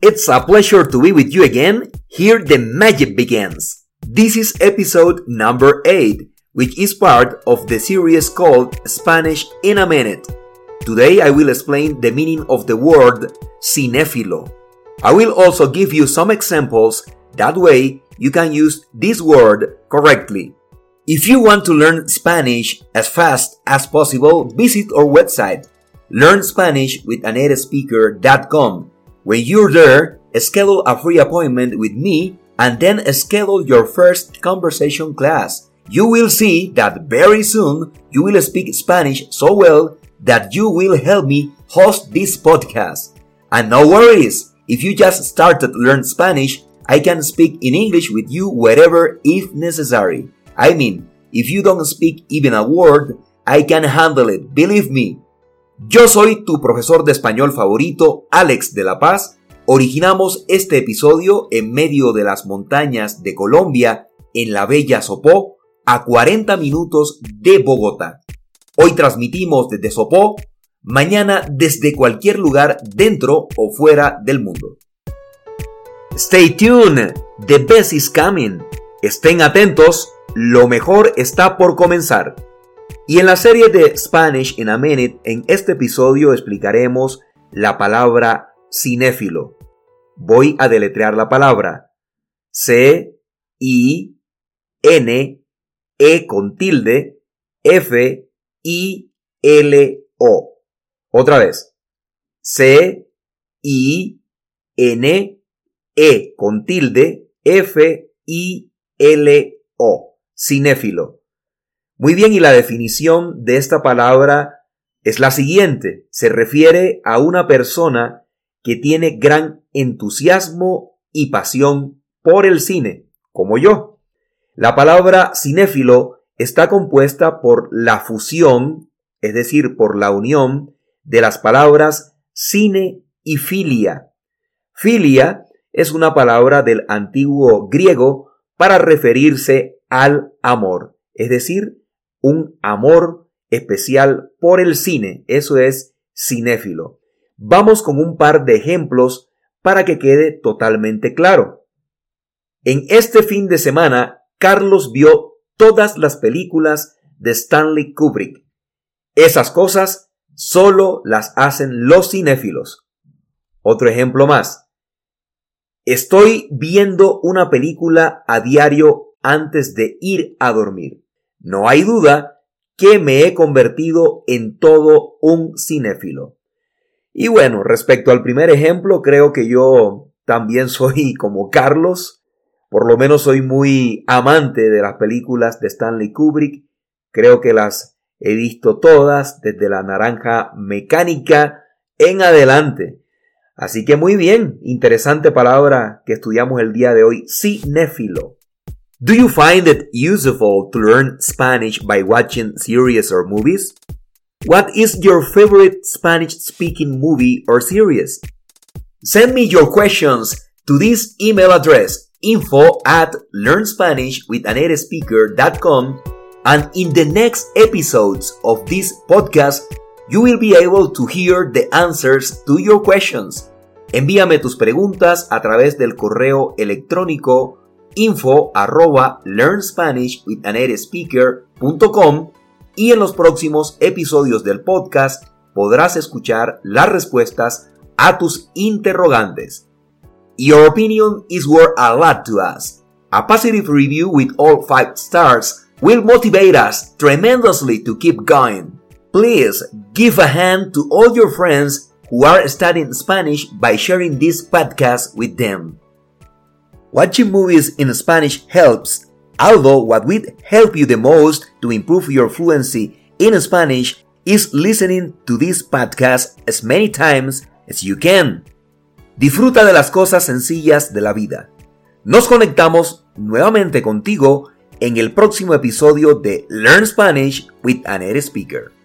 It's a pleasure to be with you again. Here the magic begins. This is episode number 8, which is part of the series called Spanish in a Minute. Today I will explain the meaning of the word cinéfilo. I will also give you some examples, that way you can use this word correctly. If you want to learn Spanish as fast as possible, visit our website, learnspanishwithanatespeaker.com. When you're there, schedule a free appointment with me and then schedule your first conversation class. You will see that very soon you will speak Spanish so well that you will help me host this podcast. And no worries, if you just started to learn Spanish, I can speak in English with you wherever if necessary. I mean, if you don't speak even a word, I can handle it, believe me. Yo soy tu profesor de español favorito, Alex de la Paz. Originamos este episodio en medio de las montañas de Colombia, en la bella Sopó, a 40 minutos de Bogotá. Hoy transmitimos desde Sopó, mañana desde cualquier lugar dentro o fuera del mundo. Stay tuned, the best is coming. Estén atentos, lo mejor está por comenzar. Y en la serie de Spanish in a Minute, en este episodio explicaremos la palabra cinéfilo. Voy a deletrear la palabra. C, I, N, E con tilde, F, I, L, O. Otra vez. C, I, N, E con tilde, F, I, L, O. Cinéfilo. Muy bien, y la definición de esta palabra es la siguiente. Se refiere a una persona que tiene gran entusiasmo y pasión por el cine, como yo. La palabra cinéfilo está compuesta por la fusión, es decir, por la unión de las palabras cine y filia. Filia es una palabra del antiguo griego para referirse al amor, es decir, un amor especial por el cine, eso es cinéfilo. Vamos con un par de ejemplos para que quede totalmente claro. En este fin de semana, Carlos vio todas las películas de Stanley Kubrick. Esas cosas solo las hacen los cinéfilos. Otro ejemplo más. Estoy viendo una película a diario antes de ir a dormir. No hay duda que me he convertido en todo un cinéfilo. Y bueno, respecto al primer ejemplo, creo que yo también soy como Carlos, por lo menos soy muy amante de las películas de Stanley Kubrick, creo que las he visto todas desde la naranja mecánica en adelante. Así que muy bien, interesante palabra que estudiamos el día de hoy, cinéfilo. Do you find it useful to learn Spanish by watching series or movies? What is your favorite Spanish speaking movie or series? Send me your questions to this email address info at learnspanishwithanatespeaker.com and in the next episodes of this podcast you will be able to hear the answers to your questions. Envíame tus preguntas a través del correo electrónico info arroba y en los próximos episodios del podcast podrás escuchar las respuestas a tus interrogantes. Your opinion is worth a lot to us. A positive review with all 5 stars will motivate us tremendously to keep going. Please give a hand to all your friends who are studying Spanish by sharing this podcast with them. Watching movies in Spanish helps, although what will help you the most to improve your fluency in Spanish is listening to this podcast as many times as you can. Disfruta de las cosas sencillas de la vida. Nos conectamos nuevamente contigo en el próximo episodio de Learn Spanish with an Native Speaker.